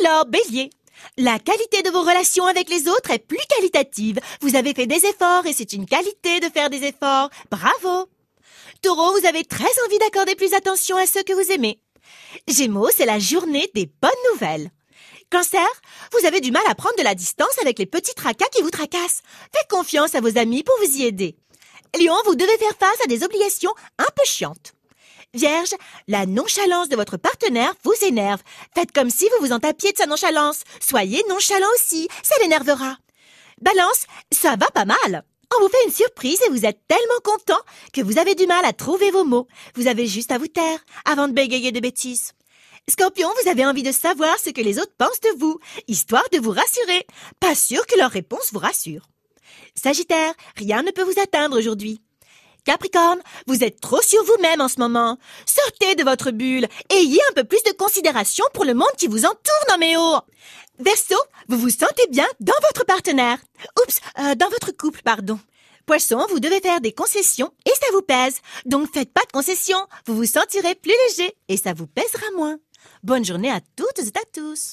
Alors, bélier. La qualité de vos relations avec les autres est plus qualitative. Vous avez fait des efforts et c'est une qualité de faire des efforts. Bravo. Taureau, vous avez très envie d'accorder plus attention à ceux que vous aimez. Gémeaux, c'est la journée des bonnes nouvelles. Cancer, vous avez du mal à prendre de la distance avec les petits tracas qui vous tracassent. Faites confiance à vos amis pour vous y aider. Lion, vous devez faire face à des obligations un peu chiantes. Vierge, la nonchalance de votre partenaire vous énerve. Faites comme si vous vous en tapiez de sa nonchalance. Soyez nonchalant aussi, ça l'énervera. Balance, ça va pas mal. On vous fait une surprise et vous êtes tellement content que vous avez du mal à trouver vos mots. Vous avez juste à vous taire avant de bégayer des bêtises. Scorpion, vous avez envie de savoir ce que les autres pensent de vous, histoire de vous rassurer. Pas sûr que leur réponse vous rassure. Sagittaire, rien ne peut vous atteindre aujourd'hui. Capricorne, vous êtes trop sur vous-même en ce moment. Sortez de votre bulle. Ayez un peu plus de considération pour le monde qui vous entoure, non mais oh Verseau, vous vous sentez bien dans votre partenaire. Oups, euh, dans votre couple, pardon. Poisson, vous devez faire des concessions et ça vous pèse. Donc faites pas de concessions. Vous vous sentirez plus léger et ça vous pèsera moins. Bonne journée à toutes et à tous.